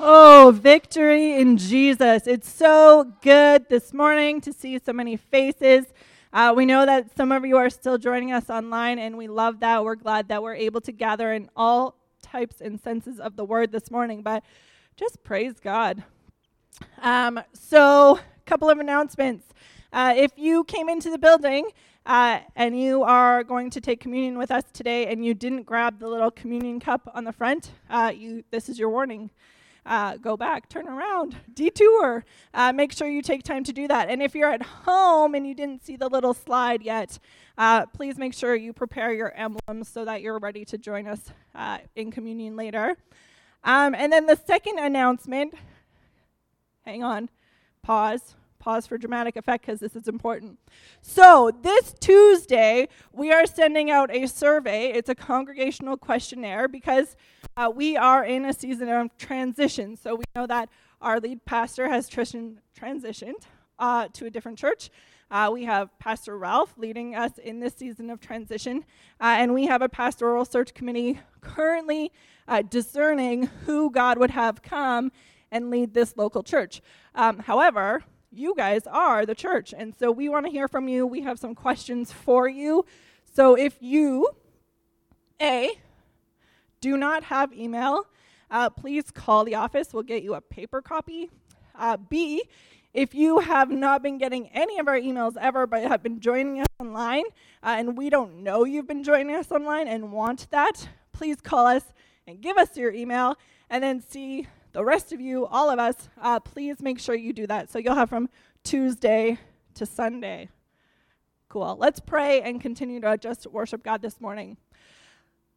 Oh, victory in Jesus. It's so good this morning to see so many faces. Uh, we know that some of you are still joining us online, and we love that. We're glad that we're able to gather in all types and senses of the word this morning, but just praise God. Um, so, a couple of announcements. Uh, if you came into the building uh, and you are going to take communion with us today and you didn't grab the little communion cup on the front, uh, you, this is your warning uh, go back, turn around, detour. Uh, make sure you take time to do that. And if you're at home and you didn't see the little slide yet, uh, please make sure you prepare your emblems so that you're ready to join us uh, in communion later. Um, and then the second announcement, hang on, pause pause for dramatic effect because this is important. So, this Tuesday, we are sending out a survey. It's a congregational questionnaire because uh, we are in a season of transition. So, we know that our lead pastor has transitioned uh, to a different church. Uh, we have Pastor Ralph leading us in this season of transition, uh, and we have a pastoral search committee currently uh, discerning who God would have come and lead this local church. Um, however, you guys are the church. And so we want to hear from you. We have some questions for you. So if you, A, do not have email, uh, please call the office. We'll get you a paper copy. Uh, B, if you have not been getting any of our emails ever, but have been joining us online, uh, and we don't know you've been joining us online and want that, please call us and give us your email. And then C, the rest of you, all of us, uh, please make sure you do that. So you'll have from Tuesday to Sunday. Cool. Let's pray and continue to just worship God this morning.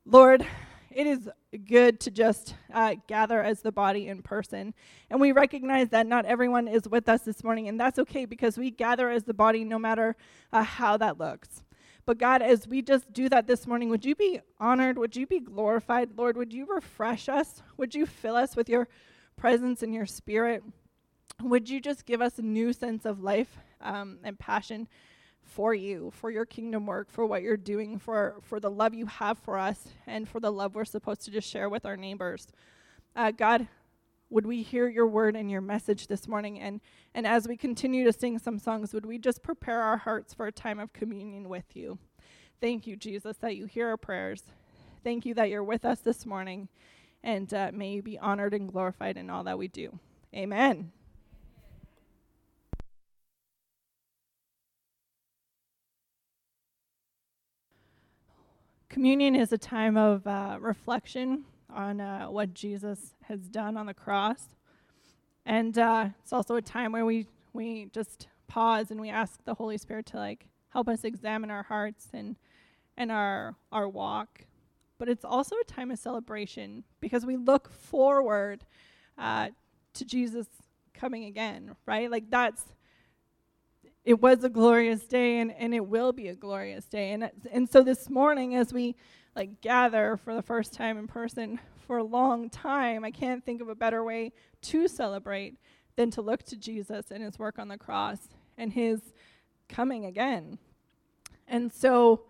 Lord, it is good to just uh, gather as the body in person. And we recognize that not everyone is with us this morning, and that's okay because we gather as the body no matter uh, how that looks. But God, as we just do that this morning, would you be honored? Would you be glorified? Lord, would you refresh us? Would you fill us with your presence and your spirit? Would you just give us a new sense of life um, and passion for you, for your kingdom work, for what you're doing, for, for the love you have for us, and for the love we're supposed to just share with our neighbors? Uh, God, would we hear your word and your message this morning? And, and as we continue to sing some songs, would we just prepare our hearts for a time of communion with you? Thank you, Jesus, that you hear our prayers. Thank you that you're with us this morning. And uh, may you be honored and glorified in all that we do. Amen. Communion is a time of uh, reflection on uh, what Jesus has done on the cross. And uh, it's also a time where we, we just pause and we ask the Holy Spirit to like help us examine our hearts and, and our, our walk. But it's also a time of celebration because we look forward uh, to Jesus coming again, right? Like that's, it was a glorious day and, and it will be a glorious day. And, and so this morning, as we like gather for the first time in person for a long time, I can't think of a better way to celebrate than to look to Jesus and his work on the cross and his coming again. And so,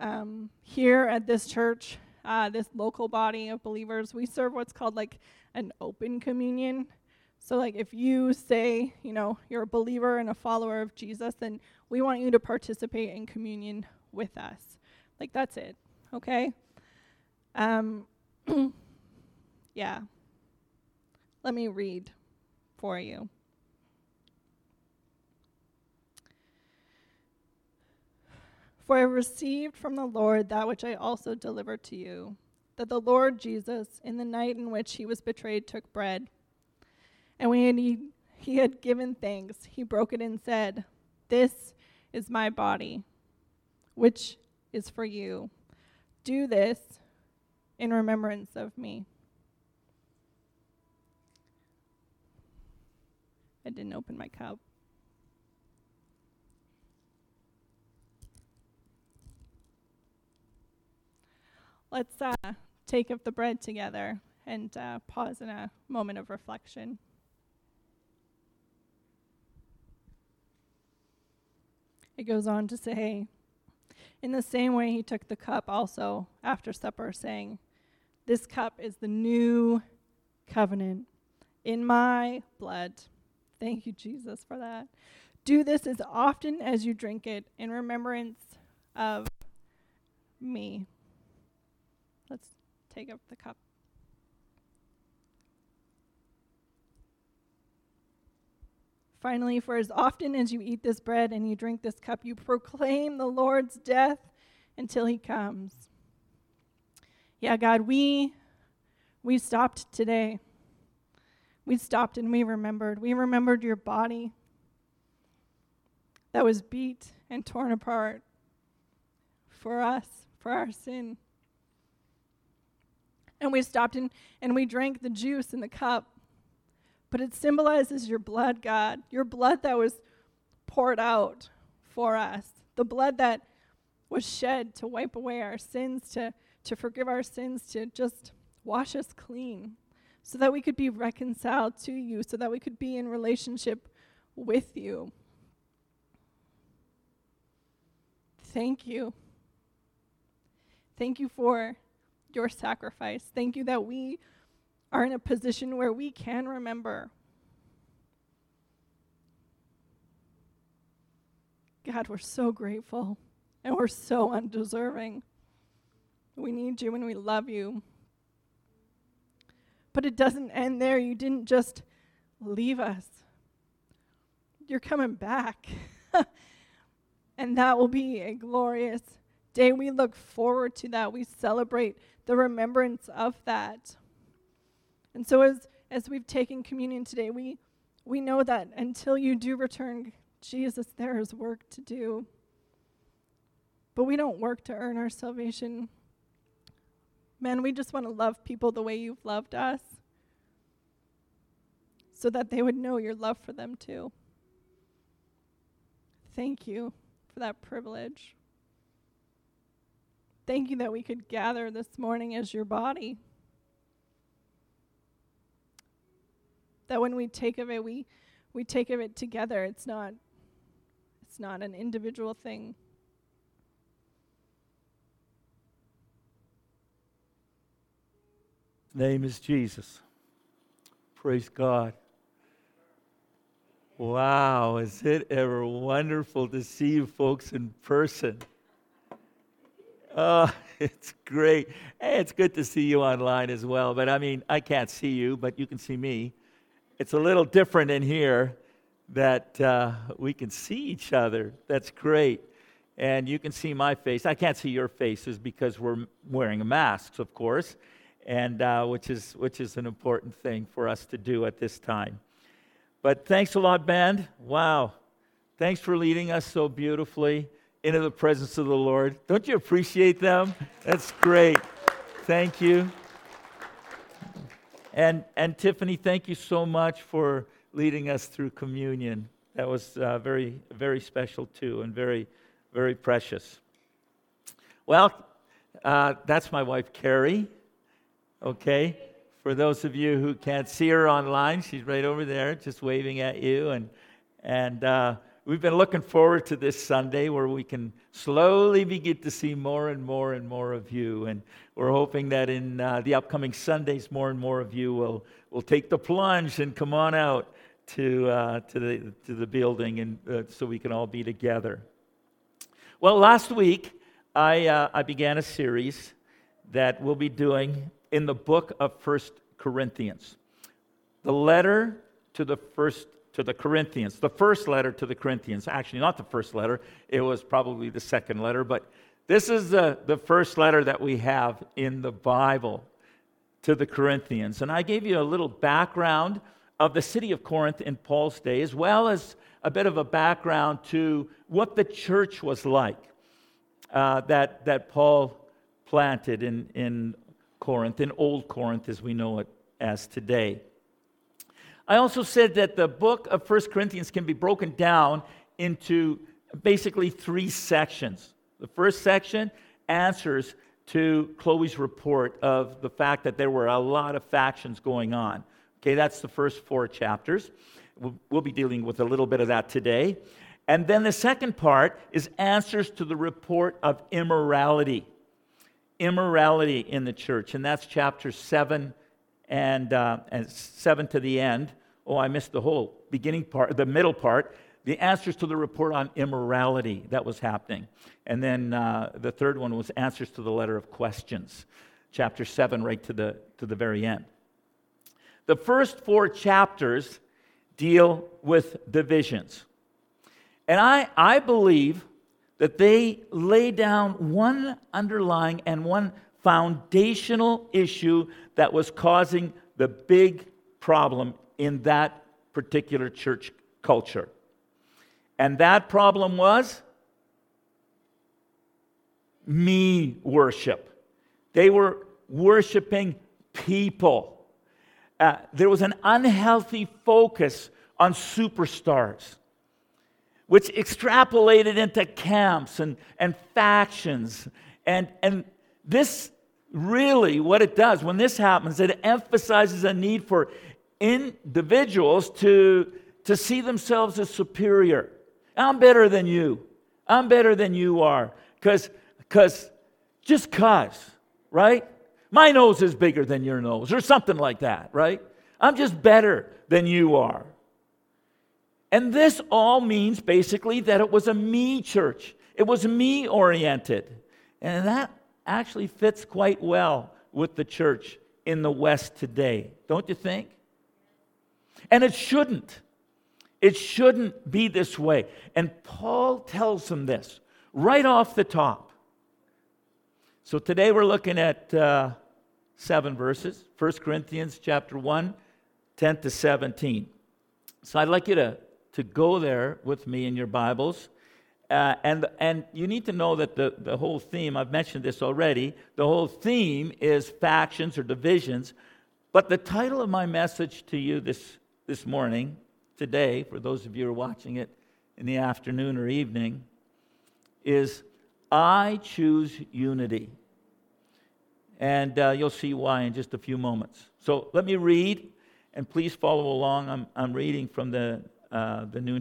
um, here at this church, uh, this local body of believers, we serve what's called like an open communion. So, like, if you say, you know, you're a believer and a follower of Jesus, then we want you to participate in communion with us. Like, that's it okay? Um, yeah. Let me read for you. For I received from the Lord that which I also delivered to you that the Lord Jesus, in the night in which he was betrayed, took bread. And when he, he had given thanks, he broke it and said, This is my body, which is for you. Do this in remembrance of me. I didn't open my cup. Let's uh, take up the bread together and uh, pause in a moment of reflection. It goes on to say, in the same way, he took the cup also after supper, saying, This cup is the new covenant in my blood. Thank you, Jesus, for that. Do this as often as you drink it in remembrance of me. Let's take up the cup. Finally, for as often as you eat this bread and you drink this cup, you proclaim the Lord's death until he comes. Yeah, God, we we stopped today. We stopped and we remembered. We remembered your body that was beat and torn apart for us, for our sin. And we stopped and, and we drank the juice in the cup but it symbolizes your blood, God, your blood that was poured out for us, the blood that was shed to wipe away our sins, to, to forgive our sins, to just wash us clean, so that we could be reconciled to you, so that we could be in relationship with you. Thank you. Thank you for your sacrifice. Thank you that we are in a position where we can remember. God, we're so grateful and we're so undeserving. We need you and we love you. But it doesn't end there. You didn't just leave us, you're coming back. and that will be a glorious day. We look forward to that. We celebrate the remembrance of that. And so as as we've taken communion today, we we know that until you do return, Jesus, there is work to do. But we don't work to earn our salvation. Man, we just want to love people the way you've loved us so that they would know your love for them too. Thank you for that privilege. Thank you that we could gather this morning as your body. That when we take of it, we, we take of it together. It's not, it's not an individual thing. Name is Jesus. Praise God. Wow, is it ever wonderful to see you folks in person? Oh, it's great. Hey, it's good to see you online as well. But I mean, I can't see you, but you can see me. It's a little different in here that uh, we can see each other. That's great. And you can see my face. I can't see your faces because we're wearing masks, of course, and uh, which is which is an important thing for us to do at this time. But thanks a lot, band. Wow, thanks for leading us so beautifully into the presence of the Lord. Don't you appreciate them? That's great. Thank you. And, and Tiffany, thank you so much for leading us through communion. That was uh, very, very special too, and very, very precious. Well, uh, that's my wife, Carrie. Okay? For those of you who can't see her online, she's right over there, just waving at you. And, and uh, we've been looking forward to this Sunday where we can slowly begin to see more and more and more of you. And we're hoping that in uh, the upcoming Sundays, more and more of you will, will take the plunge and come on out to, uh, to, the, to the building and, uh, so we can all be together. Well, last week, I, uh, I began a series that we'll be doing in the book of First Corinthians. The letter to the first to the Corinthians, the first letter to the Corinthians. Actually, not the first letter, it was probably the second letter, but this is the, the first letter that we have in the Bible to the Corinthians. And I gave you a little background of the city of Corinth in Paul's day, as well as a bit of a background to what the church was like uh, that, that Paul planted in, in Corinth, in Old Corinth as we know it as today. I also said that the book of First Corinthians can be broken down into basically three sections. The first section answers to Chloe's report of the fact that there were a lot of factions going on. Okay, that's the first four chapters. We'll, we'll be dealing with a little bit of that today. And then the second part is answers to the report of immorality. Immorality in the church, and that's chapter 7 and, uh, and 7 to the end. Oh, I missed the whole beginning part, the middle part. The answers to the report on immorality that was happening. And then uh, the third one was answers to the letter of questions, chapter 7, right to the, to the very end. The first four chapters deal with divisions. And I, I believe that they lay down one underlying and one foundational issue that was causing the big problem in that particular church culture. And that problem was me worship. They were worshiping people. Uh, there was an unhealthy focus on superstars, which extrapolated into camps and, and factions. And, and this really, what it does when this happens, it emphasizes a need for individuals to, to see themselves as superior. I'm better than you. I'm better than you are. Because, because, just because, right? My nose is bigger than your nose, or something like that, right? I'm just better than you are. And this all means basically that it was a me church. It was me oriented. And that actually fits quite well with the church in the West today, don't you think? And it shouldn't. It shouldn't be this way. And Paul tells them this right off the top. So today we're looking at uh, seven verses 1 Corinthians chapter 1, 10 to 17. So I'd like you to, to go there with me in your Bibles. Uh, and, and you need to know that the, the whole theme, I've mentioned this already, the whole theme is factions or divisions. But the title of my message to you this, this morning, today, for those of you who are watching it in the afternoon or evening, is I choose unity. And uh, you'll see why in just a few moments. So let me read, and please follow along. I'm, I'm reading from the, uh, the, new,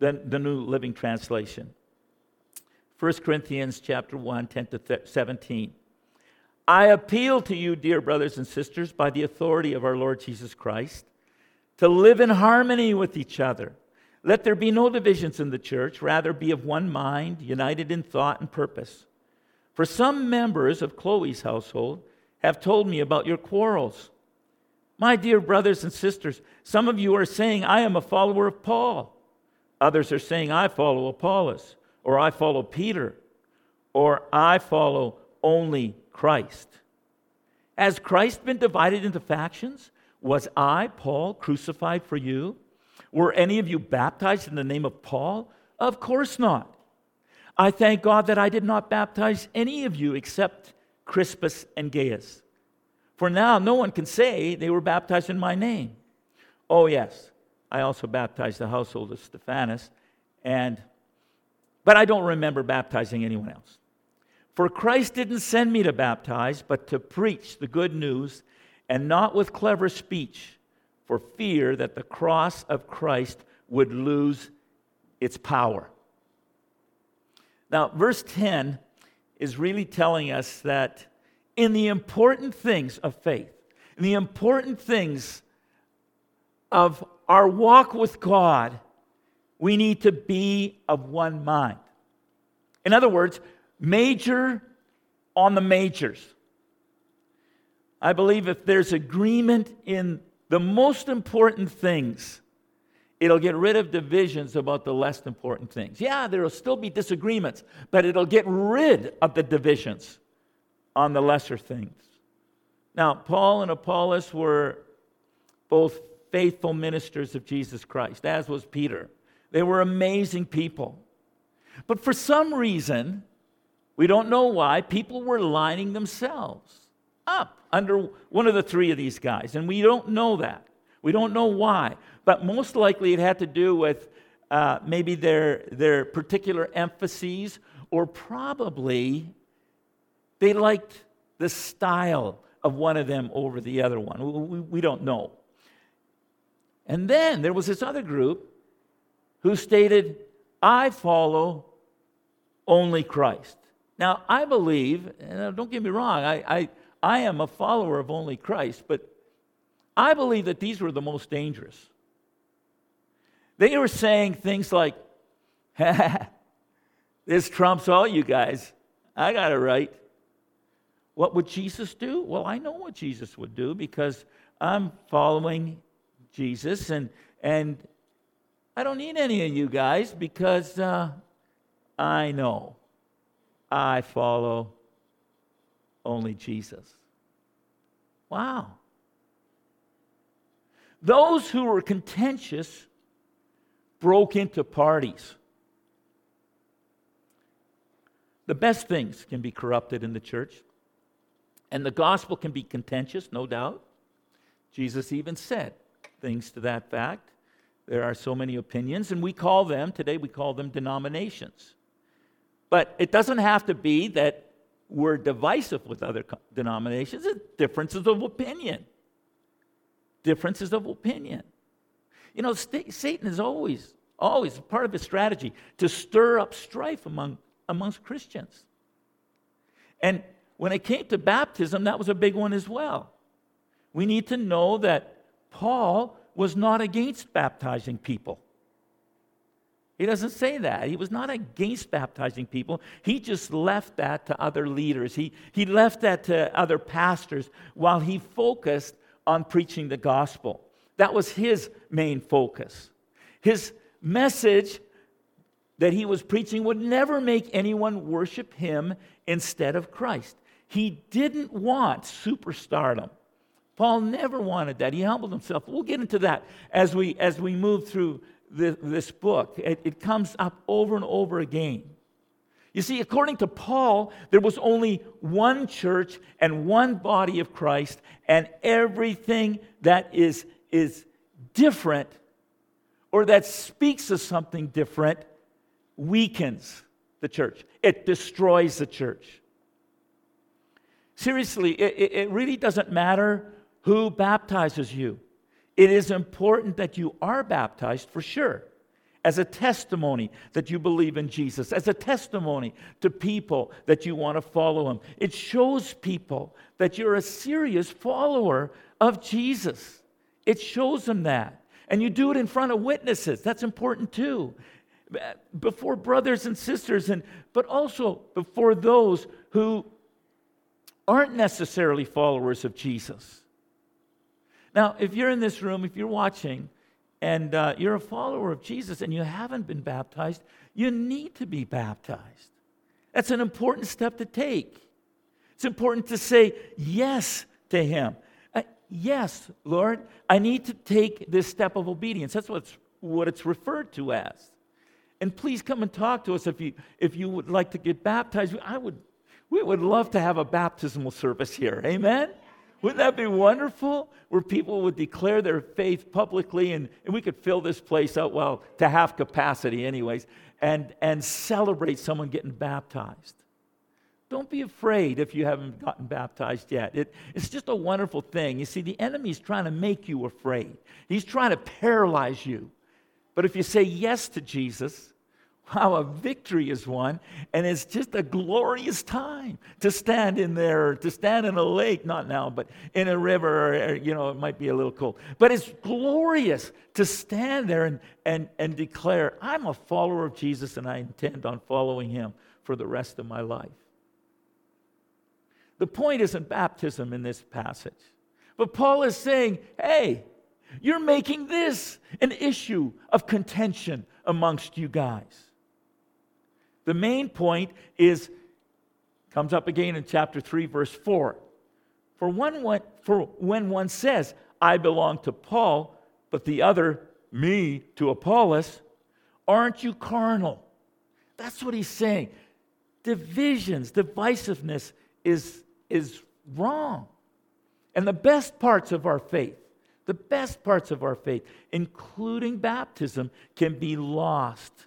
the, the New Living Translation. 1 Corinthians chapter 1, 10 to 17. I appeal to you, dear brothers and sisters, by the authority of our Lord Jesus Christ, to live in harmony with each other. Let there be no divisions in the church, rather, be of one mind, united in thought and purpose. For some members of Chloe's household have told me about your quarrels. My dear brothers and sisters, some of you are saying, I am a follower of Paul. Others are saying, I follow Apollos or I follow Peter, or I follow only Christ. Has Christ been divided into factions? Was I, Paul, crucified for you? Were any of you baptized in the name of Paul? Of course not. I thank God that I did not baptize any of you except Crispus and Gaius. For now, no one can say they were baptized in my name. Oh, yes, I also baptized the household of Stephanas, and but I don't remember baptizing anyone else. For Christ didn't send me to baptize, but to preach the good news, and not with clever speech, for fear that the cross of Christ would lose its power. Now, verse 10 is really telling us that in the important things of faith, in the important things of our walk with God, we need to be of one mind. In other words, major on the majors. I believe if there's agreement in the most important things, it'll get rid of divisions about the less important things. Yeah, there will still be disagreements, but it'll get rid of the divisions on the lesser things. Now, Paul and Apollos were both faithful ministers of Jesus Christ, as was Peter. They were amazing people. But for some reason, we don't know why, people were lining themselves up under one of the three of these guys. And we don't know that. We don't know why. But most likely it had to do with uh, maybe their, their particular emphases, or probably they liked the style of one of them over the other one. We, we don't know. And then there was this other group who stated, I follow only Christ. Now, I believe, and uh, don't get me wrong, I, I, I am a follower of only Christ, but I believe that these were the most dangerous. They were saying things like, this trumps all you guys. I got it right. What would Jesus do? Well, I know what Jesus would do because I'm following Jesus and, and I don't need any of you guys because uh, I know I follow only Jesus. Wow. Those who were contentious broke into parties. The best things can be corrupted in the church, and the gospel can be contentious, no doubt. Jesus even said things to that fact. There are so many opinions, and we call them, today we call them denominations. But it doesn't have to be that we're divisive with other denominations, it's differences of opinion. Differences of opinion. You know, Satan is always, always part of his strategy to stir up strife among, amongst Christians. And when it came to baptism, that was a big one as well. We need to know that Paul was not against baptizing people. He doesn't say that. He was not against baptizing people. He just left that to other leaders. He, he left that to other pastors while he focused on preaching the gospel. That was his main focus. His message that he was preaching would never make anyone worship him instead of Christ. He didn't want superstardom. Paul never wanted that. He humbled himself. We'll get into that as we, as we move through the, this book. It, it comes up over and over again. You see, according to Paul, there was only one church and one body of Christ, and everything that is, is different or that speaks of something different weakens the church, it destroys the church. Seriously, it, it really doesn't matter who baptizes you. It is important that you are baptized for sure, as a testimony that you believe in Jesus, as a testimony to people that you want to follow him. It shows people that you're a serious follower of Jesus. It shows them that. And you do it in front of witnesses. That's important too. Before brothers and sisters, and but also before those who aren't necessarily followers of Jesus. Now, if you're in this room, if you're watching, and uh, you're a follower of Jesus and you haven't been baptized, you need to be baptized. That's an important step to take. It's important to say yes to Him. Uh, yes, Lord, I need to take this step of obedience. That's what's, what it's referred to as. And please come and talk to us if you, if you would like to get baptized. I would, we would love to have a baptismal service here. Amen? Wouldn't that be wonderful? Where people would declare their faith publicly and, and we could fill this place out, well, to half capacity, anyways, and, and celebrate someone getting baptized. Don't be afraid if you haven't gotten baptized yet. It, it's just a wonderful thing. You see, the enemy's trying to make you afraid, he's trying to paralyze you. But if you say yes to Jesus, Wow, a victory is won, and it's just a glorious time to stand in there, to stand in a lake, not now, but in a river, or, you know, it might be a little cold. But it's glorious to stand there and, and, and declare, I'm a follower of Jesus and I intend on following him for the rest of my life. The point isn't baptism in this passage, but Paul is saying, hey, you're making this an issue of contention amongst you guys. The main point is comes up again in chapter 3 verse 4. For one, for when one says, I belong to Paul, but the other me to Apollos, aren't you carnal? That's what he's saying. Divisions, divisiveness is, is wrong. And the best parts of our faith, the best parts of our faith, including baptism, can be lost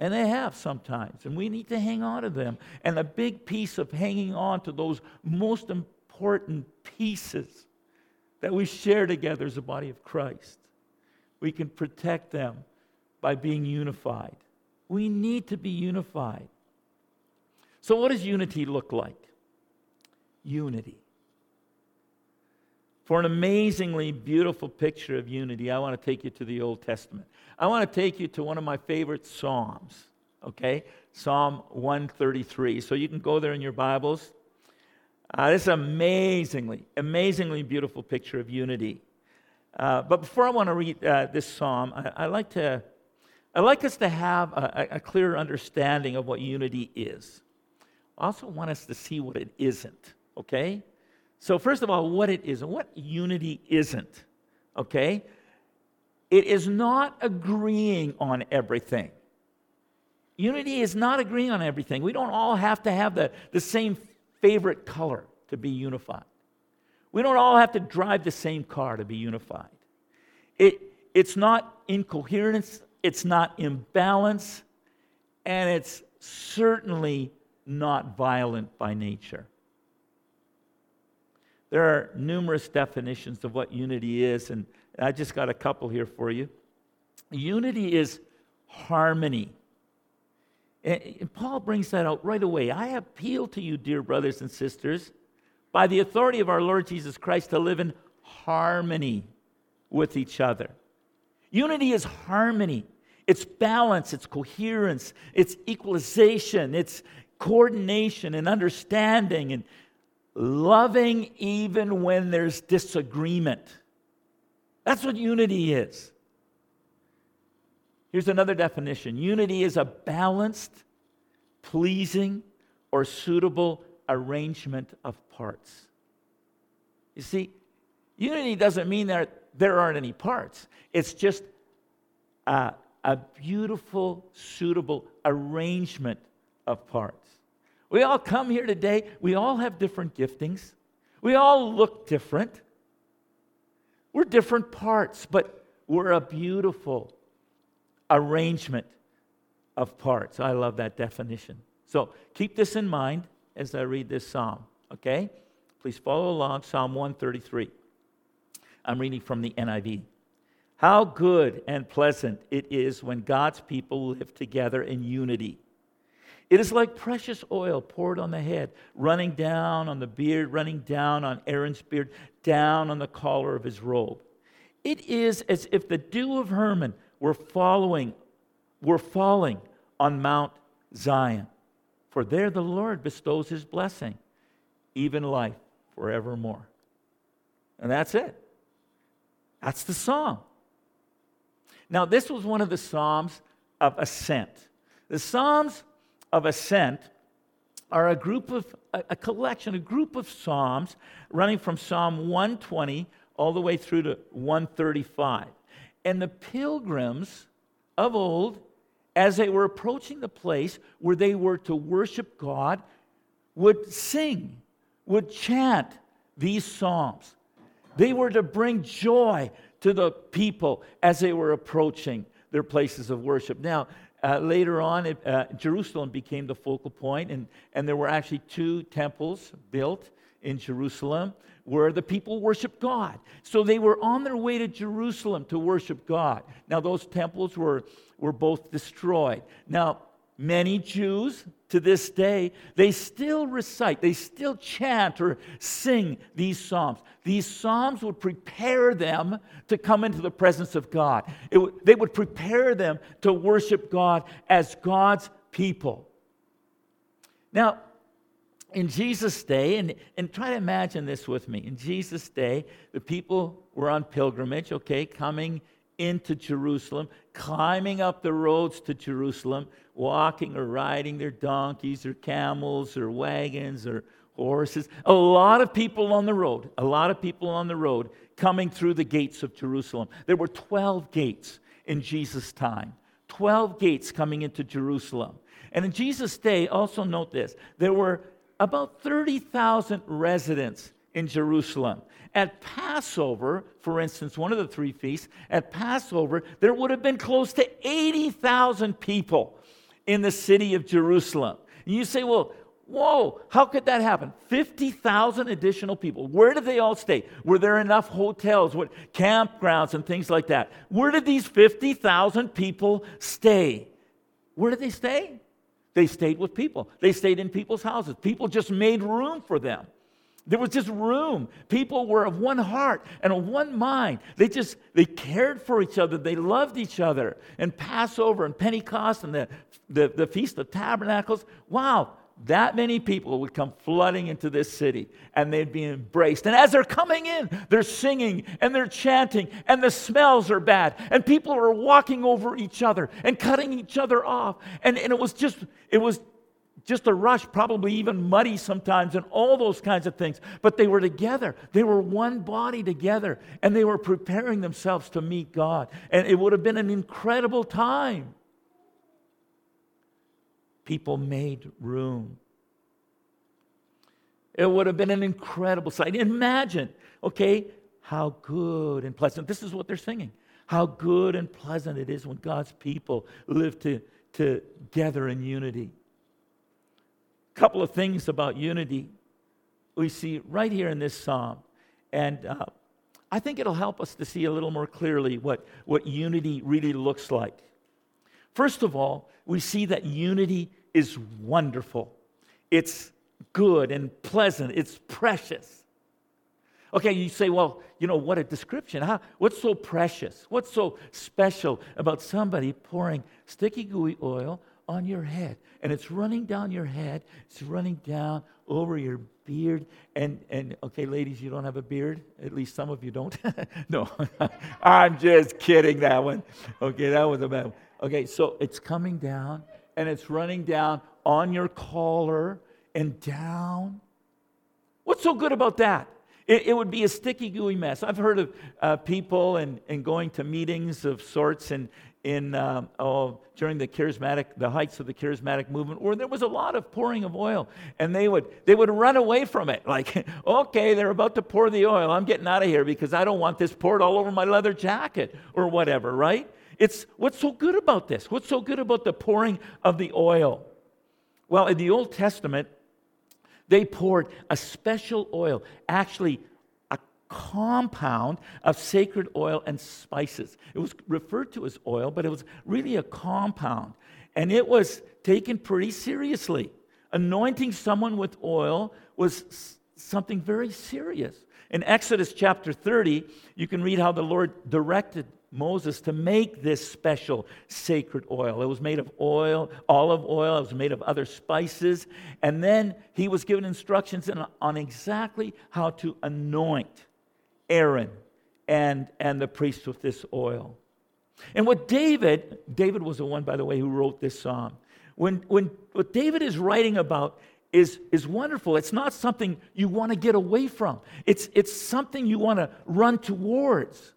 and they have sometimes, and we need to hang on to them. And a big piece of hanging on to those most important pieces that we share together as a body of Christ, we can protect them by being unified. We need to be unified. So, what does unity look like? Unity. For an amazingly beautiful picture of unity, I want to take you to the Old Testament. I want to take you to one of my favorite Psalms, okay? Psalm 133. So you can go there in your Bibles. Uh, this is amazingly, amazingly beautiful picture of unity. Uh, but before I want to read uh, this psalm, I, I, like to, I like us to have a, a clear understanding of what unity is. I also want us to see what it isn't, okay? So, first of all, what it is and what unity isn't, okay? It is not agreeing on everything. Unity is not agreeing on everything. We don't all have to have the, the same favorite color to be unified. We don't all have to drive the same car to be unified. It, it's not incoherence, it's not imbalance, and it's certainly not violent by nature. There are numerous definitions of what unity is, and I just got a couple here for you. Unity is harmony. And Paul brings that out right away. I appeal to you, dear brothers and sisters, by the authority of our Lord Jesus Christ, to live in harmony with each other. Unity is harmony, it's balance, it's coherence, it's equalization, it's coordination and understanding and loving even when there's disagreement. That's what unity is. Here's another definition unity is a balanced, pleasing, or suitable arrangement of parts. You see, unity doesn't mean that there aren't any parts, it's just a, a beautiful, suitable arrangement of parts. We all come here today, we all have different giftings, we all look different. We're different parts, but we're a beautiful, arrangement of parts. I love that definition. So keep this in mind as I read this psalm, okay? Please follow along, Psalm 133. I'm reading from the NIV. How good and pleasant it is when God's people live together in unity. It is like precious oil poured on the head, running down on the beard, running down on Aaron's beard, down on the collar of his robe. It is as if the dew of Hermon were following, were falling on Mount Zion. For there the Lord bestows his blessing, even life forevermore. And that's it. That's the psalm. Now, this was one of the psalms of ascent. The psalms of ascent are a group of a, collection, a group of psalms running from Psalm 120 all the way through to 135. And the pilgrims of old, as they were approaching the place where they were to worship God, would sing, would chant these psalms. They were to bring joy to the people as they were approaching their places of worship. Now, uh, later on, it, uh, Jerusalem became the focal point, and, and there were actually two temples built in Jerusalem where the people worshiped God. So they were on their way to Jerusalem to worship God. Now, those temples were, were both destroyed. Now, many Jews to this day, they still recite, they still chant or sing these psalms. These psalms would prepare them to come into the presence of God. they would prepare them to worship God as God's people. Now, in Jesus' day, and, and try to imagine this with me. In Jesus' day, the people were on pilgrimage, okay, coming into Jerusalem, climbing up the roads to Jerusalem, walking or riding their donkeys or camels or wagons or horses. A lot of people on the road, a lot of people on the road coming through the gates of Jerusalem. There were 12 gates in Jesus' time, 12 gates coming into Jerusalem. And in Jesus' day, also note this there were about 30,000 residents in Jerusalem. At Passover, for instance, one of the three feasts, at Passover, there would have been close to 80,000 people in the city of Jerusalem. And you say, well, whoa, how could that happen? 50,000 additional people. Where did they all stay? Were there enough hotels, what, campgrounds, and things like that? Where did these 50,000 people stay? Where did they stay? They stayed with people. They stayed in people's houses. People just made room for them. There was just room. People were of one heart and of one mind. They just they cared for each other. They loved each other. And Passover and Pentecost and the, the, the Feast of Tabernacles. Wow, that many people would come flooding into this city and they'd be embraced. And as they're coming in, they're singing and they're chanting, and the smells are bad, and people are walking over each other and cutting each other off. And, and it was just, it was just a rush, probably even muddy sometimes, and all those kinds of things. But they were together. They were one body together, and they were preparing themselves to meet God. And it would have been an incredible time. People made room. It would have been an incredible sight. Imagine, okay, how good and pleasant. This is what they're singing. How good and pleasant it is when God's people live to, together in unity couple of things about unity we see right here in this psalm. And uh, I think it'll help us to see a little more clearly what, what unity really looks like. First of all, we see that unity is wonderful, it's good and pleasant, it's precious. Okay, you say, well, you know, what a description. How, what's so precious? What's so special about somebody pouring sticky gooey oil on your head? and it's running down your head, it's running down over your beard. And, and okay, ladies, you don't have a beard? At least some of you don't. no, I'm just kidding that one. Okay, that was a bad one. Okay, so it's coming down and it's running down on your collar and down. What's so good about that? It, it would be a sticky, gooey mess. I've heard of uh, people and, and going to meetings of sorts, and, in um, oh, during the charismatic the heights of the charismatic movement where there was a lot of pouring of oil. And they would they would run away from it. Like okay they're about to pour the oil. I'm getting out of here because i don't want this poured all over my leather jacket or whatever right? It's what's so good about this? What's so good about the pouring of the oil? Well in the old testament they poured a special oil actually compound of sacred oil and spices. It was referred to as oil, but it was really a compound. And it was taken pretty seriously. Anointing someone with oil was something very serious. In Exodus chapter 30, you can read how the Lord directed Moses to make this special sacred oil. It was made of oil, olive oil, it was made of other spices. And then he was given instructions on exactly how to anoint Aaron and, and the priests with this oil. And what David, David was the one, by the way, who wrote this psalm. When, when what David is writing about is, is wonderful. It's not something you want to get away from, it's, it's something you want to run towards.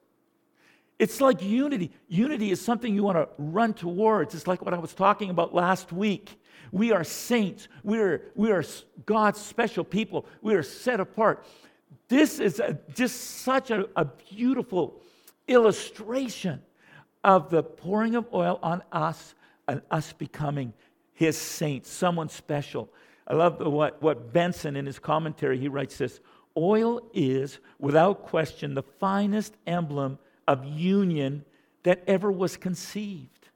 It's like unity. Unity is something you want to run towards. It's like what I was talking about last week. We are saints. We are, we are God's special people. We are set apart. This is a, just such a, a beautiful illustration of the pouring of oil on us and us becoming his saints, someone special. I love what, what Benson in his commentary, he writes this Oil is, without question, the finest emblem of union that ever was conceived.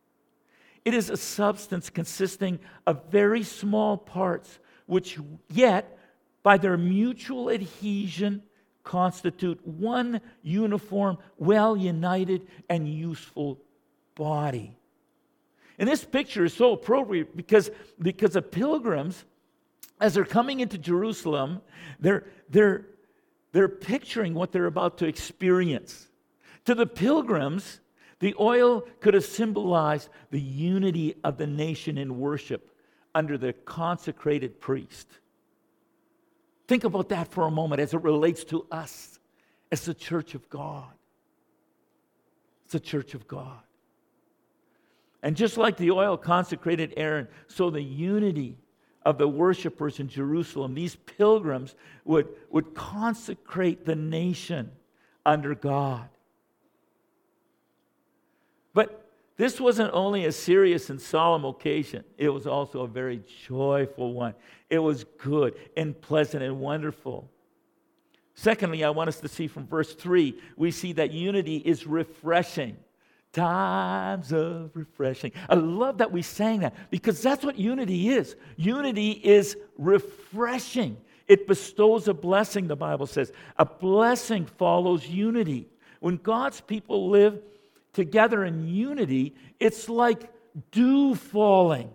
It is a substance consisting of very small parts, which yet by their mutual adhesion, constitute one uniform, well united, and useful body. And this picture is so appropriate because, because the pilgrims, as they're coming into Jerusalem, they're, they're, they're picturing what they're about to experience. To the pilgrims, the oil could have symbolized the unity of the nation in worship under the consecrated priest. Think about that for a moment as it relates to us as the church of God. It's the church of God. And just like the oil consecrated Aaron, so the unity of the worshipers in Jerusalem, these pilgrims would, would consecrate the nation under God. But this wasn't only a serious and solemn occasion, it was also a very joyful one. It was good and pleasant and wonderful. Secondly, I want us to see from verse 3, we see that unity is refreshing. Times of refreshing. I love that we sang that because that's what unity is. Unity is refreshing, it bestows a blessing, the Bible says. A blessing follows unity. When God's people live together in unity, it's like dew falling.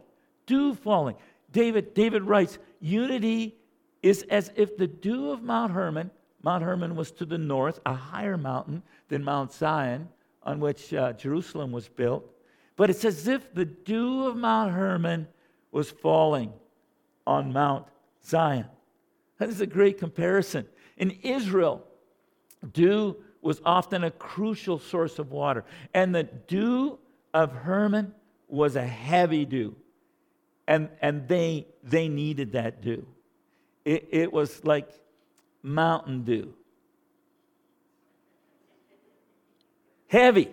Dew falling. David, David writes, unity is as if the dew of Mount Hermon, Mount Hermon was to the north, a higher mountain than Mount Zion, on which uh, Jerusalem was built. But it's as if the dew of Mount Hermon was falling on Mount Zion. That is a great comparison. In Israel, dew was often a crucial source of water, and the dew of Hermon was a heavy dew, and, and they, they needed that dew. It, it was like mountain dew. Heavy,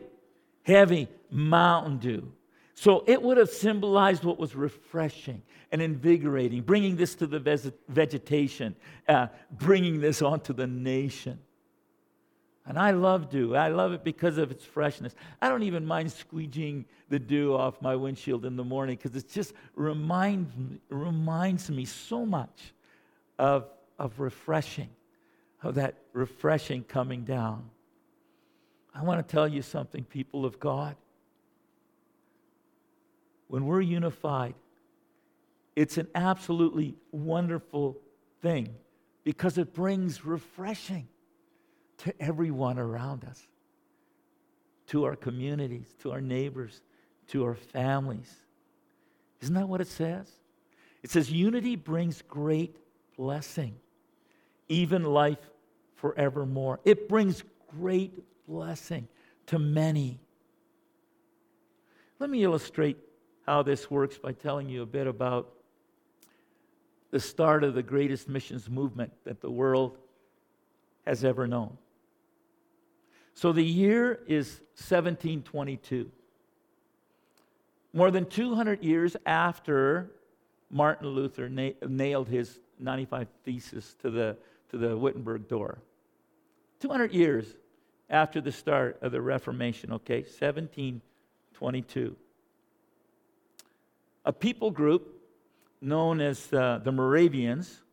heavy mountain dew. So it would have symbolized what was refreshing and invigorating, bringing this to the vegetation, uh, bringing this onto the nation. And I love dew. I love it because of its freshness. I don't even mind squeegeeing the dew off my windshield in the morning because it just reminds, reminds me so much of, of refreshing, of that refreshing coming down. I want to tell you something, people of God. When we're unified, it's an absolutely wonderful thing because it brings refreshing to everyone around us, to our communities, to our neighbors, to our families. Isn't that what it says? It says, Unity brings great blessing, even life forevermore. It brings great blessing to many. Let me illustrate how this works by telling you a bit about the start of the greatest missions movement that the world has ever known. So the year is 1722. More than 200 years after Martin Luther na- nailed his 95 Thesis to the, to the Wittenberg door. 200 years after the start of the Reformation, okay, 1722. A people group known as uh, the Moravians,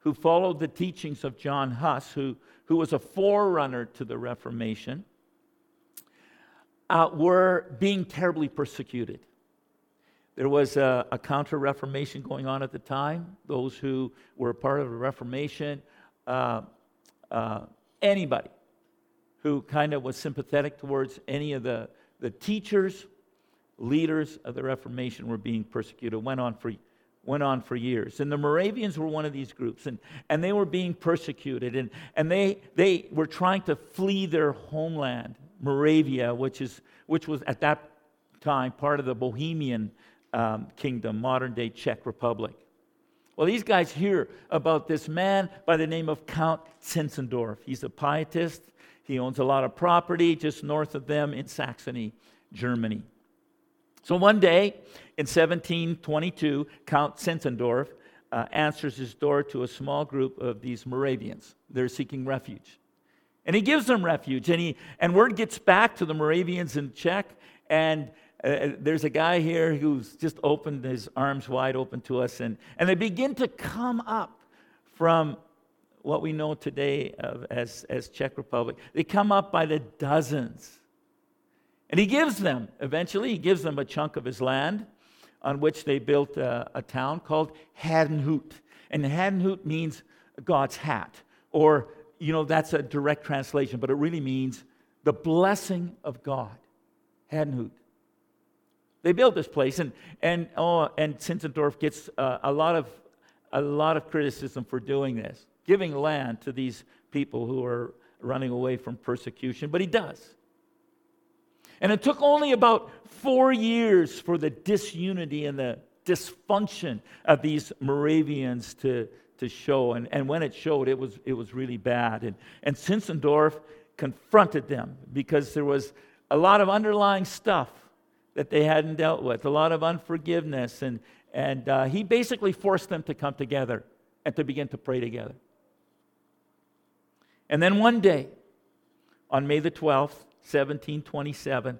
who followed the teachings of John Huss, who, who was a forerunner to the Reformation, uh, were being terribly persecuted. There was a, a counter Reformation going on at the time. Those who were a part of the Reformation, uh, uh, anybody who kind of was sympathetic towards any of the, the teachers, leaders of the Reformation were being persecuted. Went on for went on for years. And the Moravians were one of these groups, and, and they were being persecuted, and, and they, they were trying to flee their homeland, Moravia, which, is, which was at that time part of the Bohemian um, kingdom, modern day Czech Republic. Well, these guys hear about this man by the name of Count Zinzendorf. He's a pietist. He owns a lot of property just north of them in Saxony, Germany. So one day in 1722, Count Zinzendorf uh, answers his door to a small group of these Moravians. They're seeking refuge. And he gives them refuge. And, he, and word gets back to the Moravians in Czech. And uh, there's a guy here who's just opened his arms wide open to us. And, and they begin to come up from what we know today as, as Czech Republic. They come up by the dozens. And he gives them, eventually, he gives them a chunk of his land on which they built a, a town called Herrnhut. And Herrnhut means God's hat, or, you know, that's a direct translation, but it really means the blessing of God. Herrnhut. They built this place, and, and, oh, and Zinzendorf gets uh, a, lot of, a lot of criticism for doing this giving land to these people who are running away from persecution, but he does. And it took only about four years for the disunity and the dysfunction of these Moravians to, to show. And, and when it showed, it was, it was really bad. And, and Zinzendorf confronted them because there was a lot of underlying stuff that they hadn't dealt with, a lot of unforgiveness. And, and uh, he basically forced them to come together and to begin to pray together. And then one day, on May the 12th, 1727,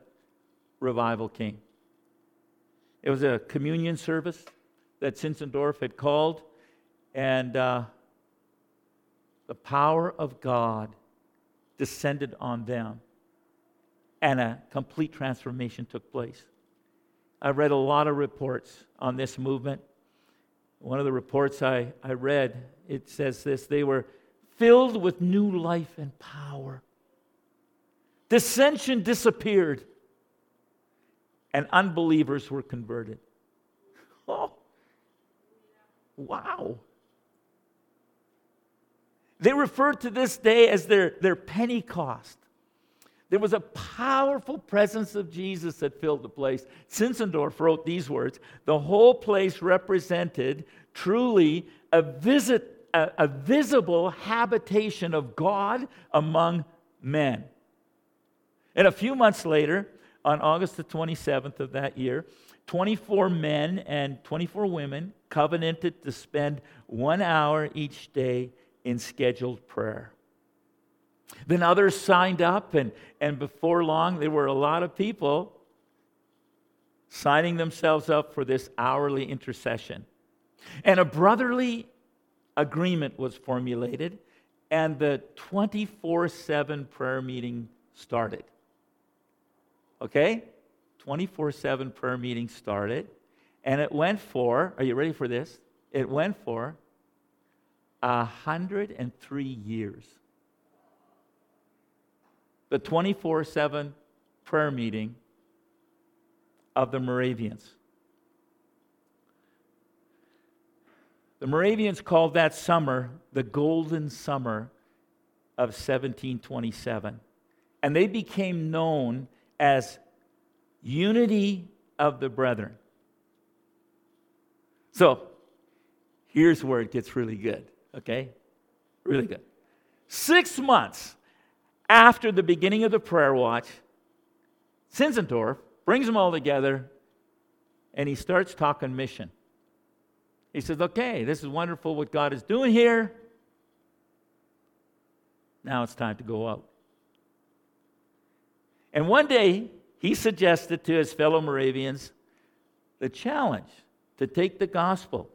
revival came. It was a communion service that Zinzendorf had called, and uh, the power of God descended on them and a complete transformation took place. I read a lot of reports on this movement. One of the reports I, I read, it says this they were filled with new life and power. Dissension disappeared, and unbelievers were converted. Oh, wow. They refer to this day as their, their Pentecost. There was a powerful presence of Jesus that filled the place. Zinzendorf wrote these words The whole place represented truly a, visit, a, a visible habitation of God among men. And a few months later, on August the 27th of that year, 24 men and 24 women covenanted to spend one hour each day in scheduled prayer. Then others signed up, and, and before long, there were a lot of people signing themselves up for this hourly intercession. And a brotherly agreement was formulated, and the 24 7 prayer meeting started. Okay? 24 7 prayer meeting started, and it went for, are you ready for this? It went for 103 years. The 24 7 prayer meeting of the Moravians. The Moravians called that summer the Golden Summer of 1727. And they became known as Unity of the Brethren. So, here's where it gets really good, okay? Really good. Six months after the beginning of the prayer watch, Zinzendorf brings them all together and he starts talking mission. He says, Okay, this is wonderful what God is doing here. Now it's time to go out. And one day, he suggested to his fellow Moravians the challenge to take the gospel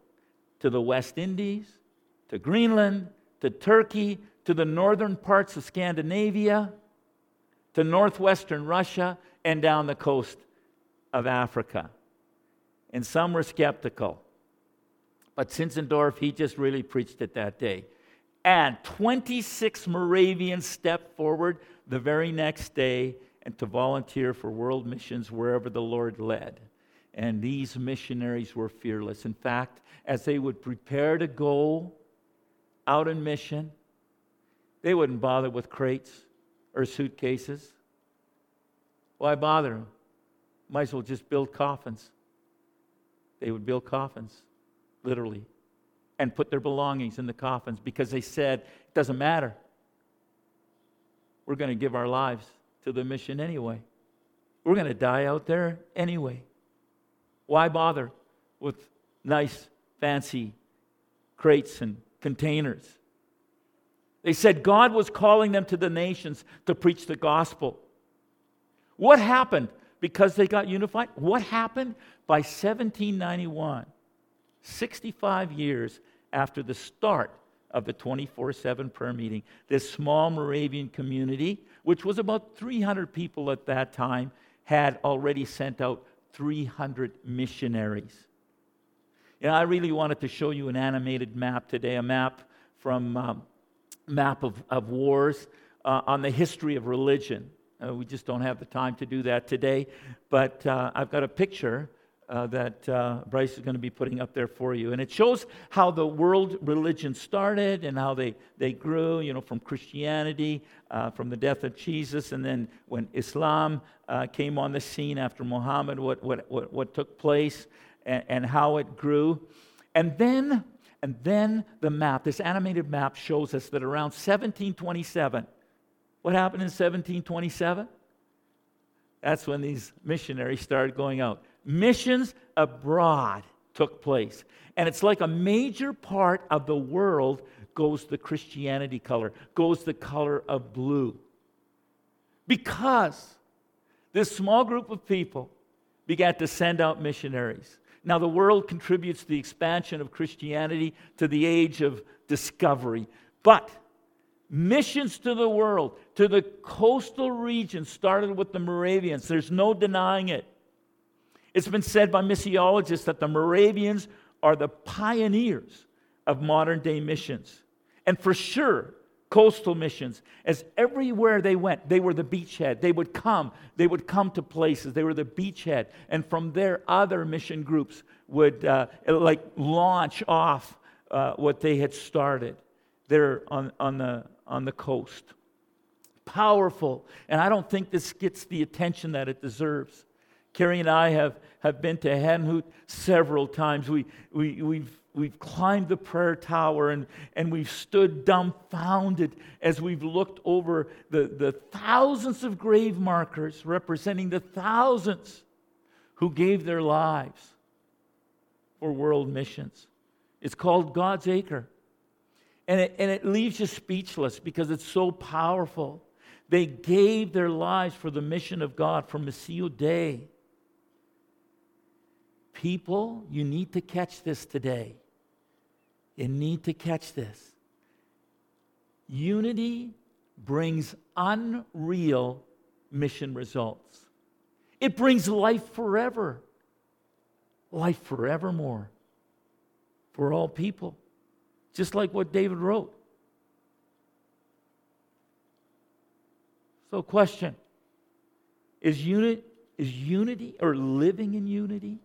to the West Indies, to Greenland, to Turkey, to the northern parts of Scandinavia, to northwestern Russia, and down the coast of Africa. And some were skeptical. But Zinzendorf, he just really preached it that day. And 26 Moravians stepped forward the very next day and to volunteer for world missions wherever the Lord led. And these missionaries were fearless. In fact, as they would prepare to go out in mission, they wouldn't bother with crates or suitcases. Why bother? Might as well just build coffins. They would build coffins literally, and put their belongings in the coffins because they said, it doesn't matter. We're going to give our lives to the mission anyway. We're going to die out there anyway. Why bother with nice, fancy crates and containers? They said God was calling them to the nations to preach the gospel. What happened because they got unified? What happened by 1791? 65 years after the start of the 24 7 prayer meeting, this small Moravian community, which was about 300 people at that time, had already sent out 300 missionaries. And I really wanted to show you an animated map today, a map from um, map of, of wars uh, on the history of religion. Uh, we just don't have the time to do that today, but uh, I've got a picture uh, that uh, Bryce is going to be putting up there for you. And it shows how the world religion started and how they, they grew, you know, from Christianity, uh, from the death of Jesus, and then when Islam uh, came on the scene after Muhammad, what, what, what, what took place and, and how it grew. And then, and then the map, this animated map shows us that around 1727, what happened in 1727? That's when these missionaries started going out missions abroad took place. And it's like a major part of the world goes the Christianity color, goes the color of blue. Because this small group of people began to send out missionaries. Now, the world contributes to the expansion of Christianity to the age of discovery. But Missions to the world, to the coastal region, started with the Moravians. There's no denying it. It's been said by missiologists that the Moravians are the pioneers of modern day missions. And for sure, coastal missions, as everywhere they went, they were the beachhead. They would come, they would come to places, they were the beachhead. And from there, other mission groups would uh, like launch off uh, what they had started there on, on, the, on the coast. Powerful. And I don't think this gets the attention that it deserves. Carrie and I have, have been to Herrnhut several times. We, we, we've, we've climbed the prayer tower and, and we've stood dumbfounded as we've looked over the, the thousands of grave markers representing the thousands who gave their lives for world missions. It's called God's Acre. And it, and it leaves you speechless because it's so powerful. They gave their lives for the mission of God from Missio Dei. People, you need to catch this today. You need to catch this. Unity brings unreal mission results. It brings life forever, life forevermore for all people just like what David wrote. So, question is, is unity or living in unity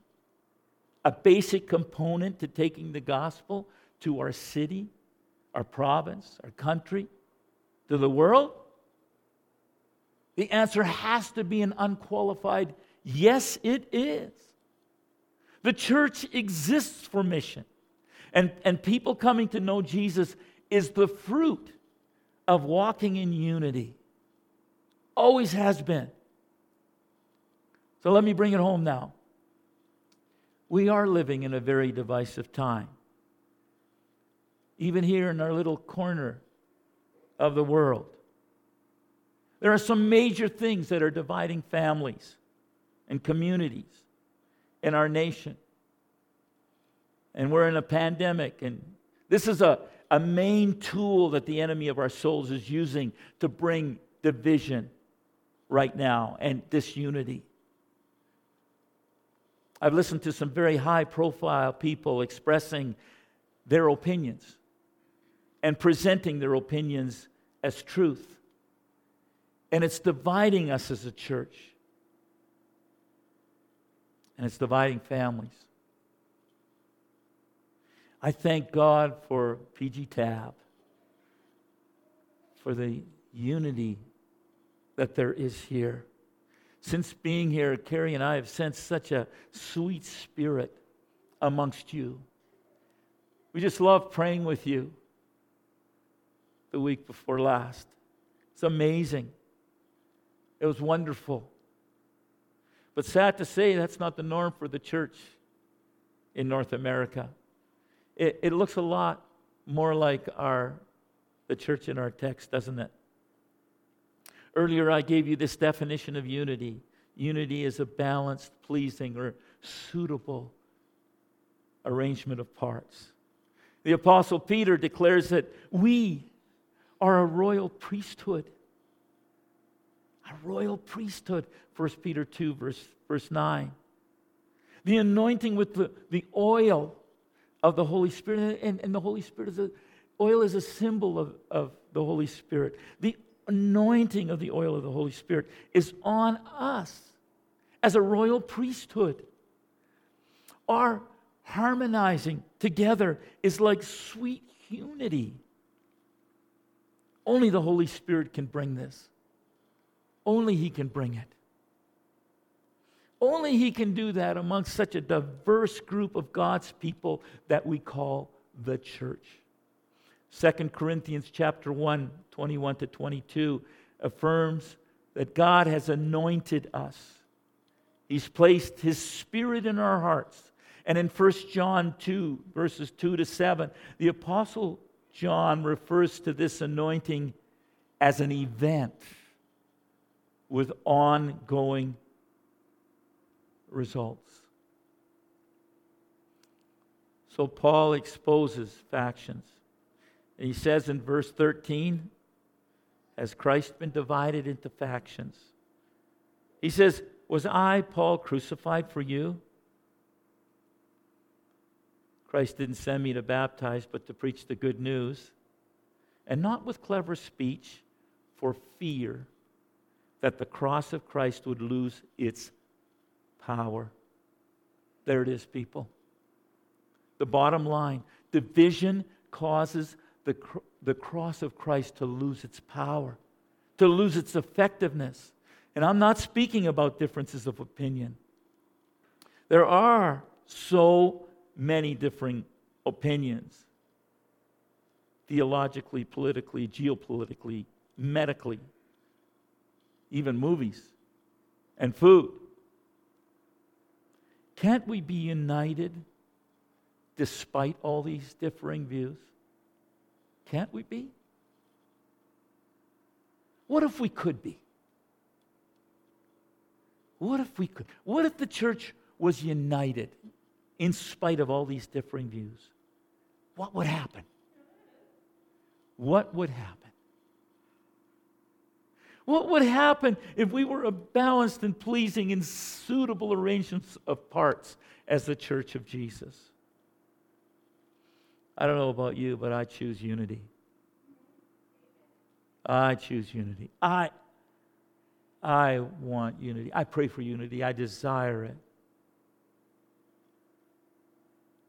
a basic component to taking the gospel to our city, our province, our country, to the world? The answer has to be an unqualified yes, it is. The church exists for mission. And, and people coming to know Jesus is the fruit of walking in unity. Always has been. So let me bring it home now. We are living in a very divisive time. Even here in our little corner of the world, there are some major things that are dividing families and communities in our nation and we're in a pandemic. And this is a, a main tool that the enemy of our souls is using to bring division right now and disunity. I've listened to some very high profile people expressing their opinions and presenting their opinions as truth. And it's dividing us as a church. And it's dividing families. I thank God for PG Tab, for the unity that there is here. Since being here, Carrie and I have sensed such a sweet spirit amongst you. We just love praying with you the week before last. It's amazing. It was wonderful. But sad to say, that's not the norm for the church in North America it, it looks a lot more like our the church in our text, doesn't it? Earlier, I gave you this definition of unity. Unity is a balanced, pleasing, or suitable arrangement of parts. The Apostle Peter declares that we are a royal priesthood. A royal priesthood, 1 Peter 2, verse, verse 9. The anointing with the, the oil of the Holy Spirit. And, and the Holy Spirit is a, oil is a symbol of, of the Holy Spirit. The anointing of the oil of the Holy Spirit is on us as a royal priesthood. Our harmonizing together is like sweet unity. Only the Holy Spirit can bring this. Only He can bring it. Only He can do that amongst such a diverse group of God's people that we call the church. 2 Corinthians chapter 1, 21 to 22 affirms that God has anointed us. He's placed his spirit in our hearts. And in 1 John 2, verses 2 to 7, the apostle John refers to this anointing as an event with ongoing results. So Paul exposes factions. And he says in verse 13 Has Christ been divided into factions? He says, Was I, Paul, crucified for you? Christ didn't send me to baptize, but to preach the good news, and not with clever speech, for fear that the cross of Christ would lose its power. There it is, people. The bottom line division causes the, the cross of Christ to lose its power, to lose its effectiveness. And I'm not speaking about differences of opinion. There are so many differing opinions theologically, politically, geopolitically, medically, even movies and food. Can't we be united despite all these differing views? Can't we be? What if we could be? What if we could? What if the church was united in spite of all these differing views? What would happen? What would happen? What would happen if we were a balanced and pleasing and suitable arrangements of parts as the church of Jesus? I don't know about you, but I choose unity. I choose unity. I, I want unity. I pray for unity. I desire it.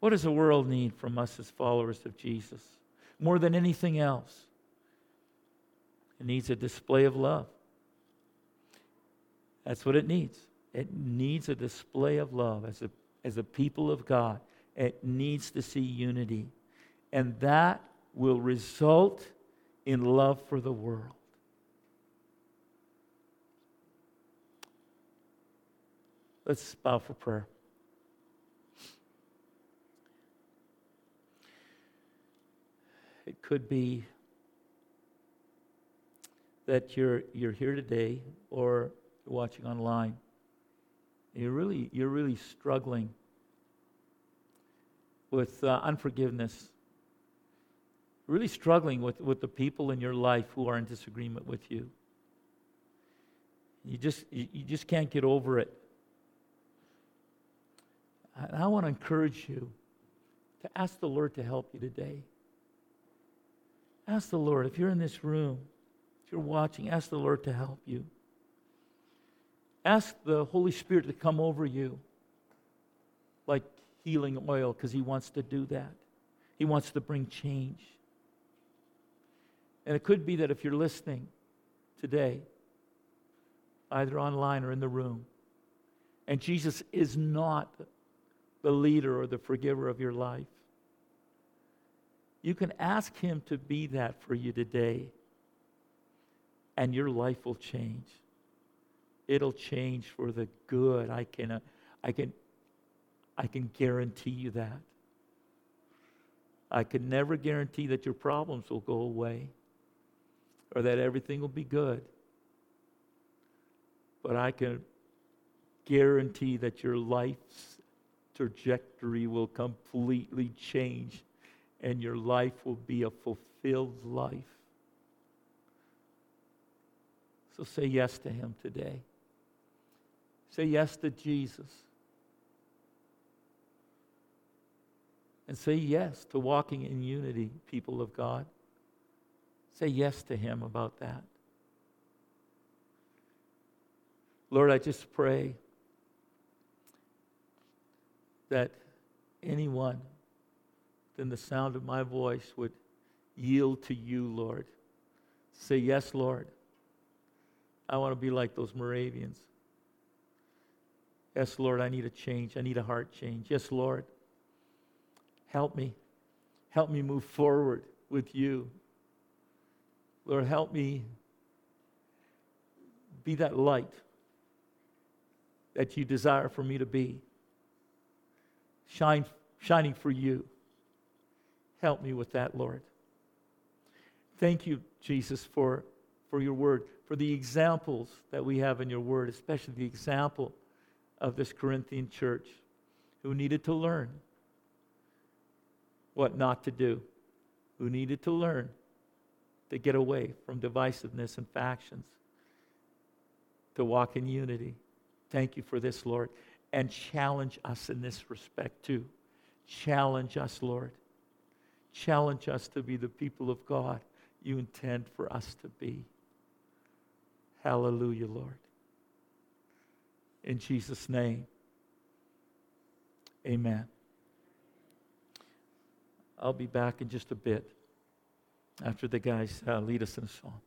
What does the world need from us as followers of Jesus? More than anything else, it needs a display of love. That's what it needs. It needs a display of love as a, as a people of God. It needs to see unity. And that will result in love for the world. Let's bow for prayer. It could be that you're, you're here today or you're watching online. You're really, you're really struggling with uh, unforgiveness, really struggling with, with the people in your life who are in disagreement with you. You just, you, just can't get over it. And I want to encourage you to ask the Lord to help you today. Ask the Lord, if you're in this room, if you're watching, ask the Lord to help you. Ask the Holy Spirit to come over you like healing oil because He wants to do that. He wants to bring change. And it could be that if you're listening today, either online or in the room, and Jesus is not the leader or the forgiver of your life, you can ask Him to be that for you today, and your life will change. It'll change for the good. I can, uh, I can, I can guarantee you that. I can never guarantee that your problems will go away or that everything will be good. But I can guarantee that your life's trajectory will completely change and your life will be a fulfilled life. So say yes to Him today. Say yes to Jesus. And say yes to walking in unity, people of God. Say yes to Him about that. Lord, I just pray that anyone within the sound of my voice would yield to you, Lord. Say, Yes, Lord. I want to be like those Moravians. Yes, Lord, I need a change. I need a heart change. Yes, Lord. Help me. Help me move forward with you. Lord, help me be that light that you desire for me to be. Shine, shining for you. Help me with that, Lord. Thank you, Jesus, for, for your word, for the examples that we have in your word, especially the example of this Corinthian church who needed to learn what not to do, who needed to learn to get away from divisiveness and factions, to walk in unity. Thank you for this, Lord. And challenge us in this respect too. Challenge us, Lord. Challenge us to be the people of God you intend for us to be. Hallelujah, Lord. In Jesus' name, amen. I'll be back in just a bit after the guys uh, lead us in a song.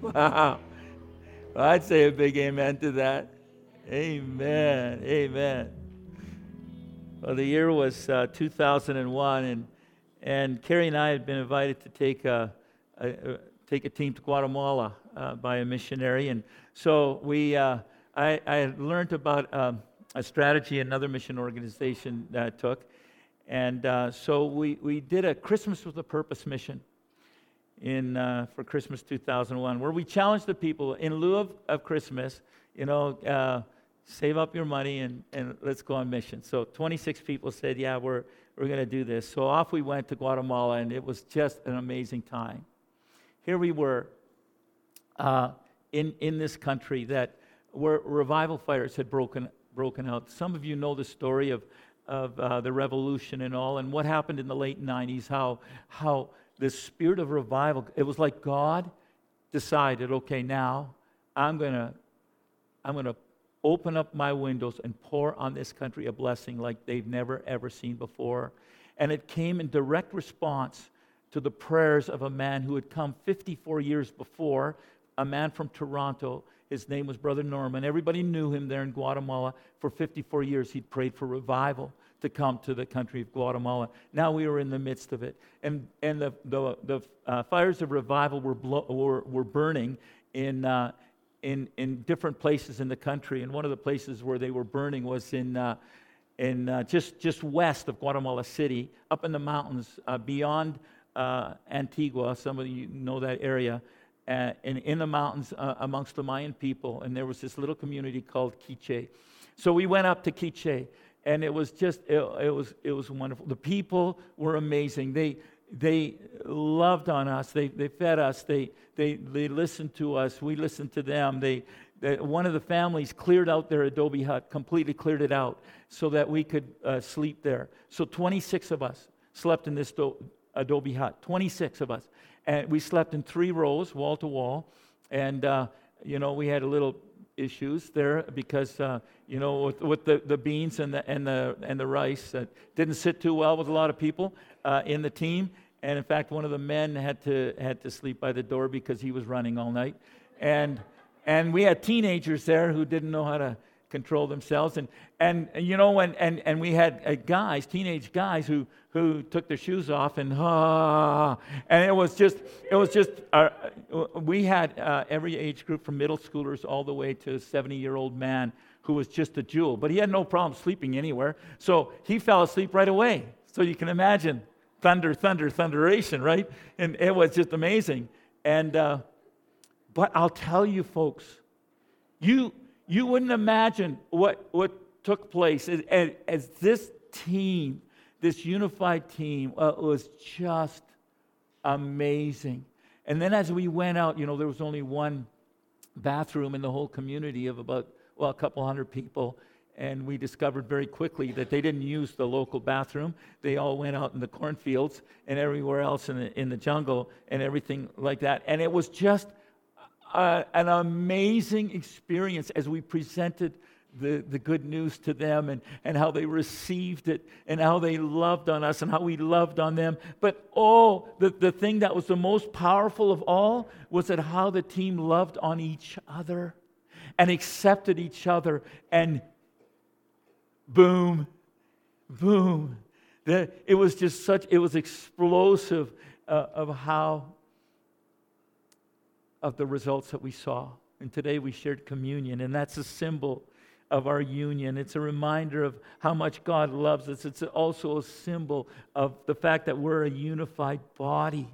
Wow. Well, I'd say a big amen to that. Amen. Amen. Well, the year was uh, 2001, and, and Carrie and I had been invited to take a, a, a take a team to Guatemala uh, by a missionary. And so we, uh, I, I learned about um, a strategy another mission organization uh, took. And uh, so we, we did a Christmas with a Purpose mission in, uh, for Christmas 2001, where we challenged the people in lieu of, of Christmas, you know, uh, save up your money and, and let's go on mission. So 26 people said, yeah, we're, we're going to do this. So off we went to Guatemala, and it was just an amazing time. Here we were uh, in, in this country that where revival fires had broken, broken out. Some of you know the story of, of uh, the revolution and all, and what happened in the late 90s, how, how the spirit of revival, it was like God decided, okay, now I'm going to I'm going to open up my windows and pour on this country a blessing like they've never ever seen before. And it came in direct response to the prayers of a man who had come 54 years before, a man from Toronto. His name was Brother Norman. Everybody knew him there in Guatemala. For 54 years, he'd prayed for revival to come to the country of Guatemala. Now we were in the midst of it. And, and the, the, the uh, fires of revival were, blow, were, were burning in, uh, in, in different places in the country. And one of the places where they were burning was in, uh, in uh, just, just west of Guatemala City, up in the mountains uh, beyond uh, Antigua. Some of you know that area. Uh, in, the mountains amongst the Mayan people. And there was this little community called Quiche. So we went up to Quiche and it was just it, it, was it was wonderful. The people were amazing. They they loved on us. They, they fed us. They, they, they listened to us. We listened to them. They, they, one of the families cleared out their adobe hut completely cleared it out so that we could uh, sleep there. So 26 of us slept in this do- adobe hut 26 of us and we slept in three rows wall to wall. And uh, you know we had a little issues there because uh, you know with, with, the, the beans and the and the and the rice that didn't sit too well with a lot of people uh, in the team. And in fact one of the men had to had to sleep by the door because he was running all night. And and we had teenagers there who didn't know how to control themselves. And, and, you know, and, and, and we had uh, guys, teenage guys, who, who took their shoes off and, ah, and it was just, it was just, uh, we had uh, every age group from middle schoolers all the way to a 70 year old man who was just a jewel. But he had no problem sleeping anywhere. So he fell asleep right away. So you can imagine thunder, thunder, thunderation, right? And it was just amazing. And, uh, but I'll tell you, folks, you, you wouldn't imagine what, what took place as, as this team, this unified team, uh, was just amazing. And then as we went out, you know, there was only one bathroom in the whole community of about, well, a couple hundred people. And we discovered very quickly that they didn't use the local bathroom. They all went out in the cornfields and everywhere else in the, in the jungle and everything like that. And it was just an amazing experience as we presented the, the good news to them and, and how they received it and how they loved on us and how we loved on them. But oh, the, the thing that was the most powerful of all was that how the team loved on each other and accepted each other and boom, boom. The, it was just such, it was explosive uh, of how of the results that we saw. And today we shared communion, and that's a symbol of our union. It's a reminder of how much God loves us. It's also a symbol of the fact that we're a unified body.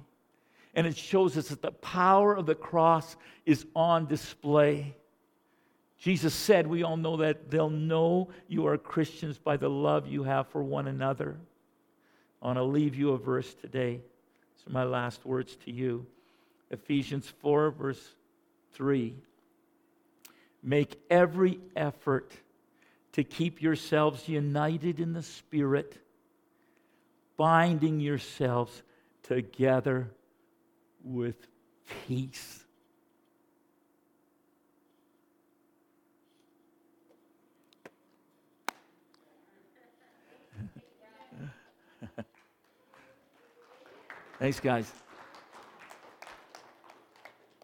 And it shows us that the power of the cross is on display. Jesus said, we all know that they'll know you are Christians by the love you have for one another. I want to leave you a verse today. These are my last words to you. Ephesians 4, verse 3. Make every effort to keep yourselves united in the Spirit, binding yourselves together with peace. Thanks, guys.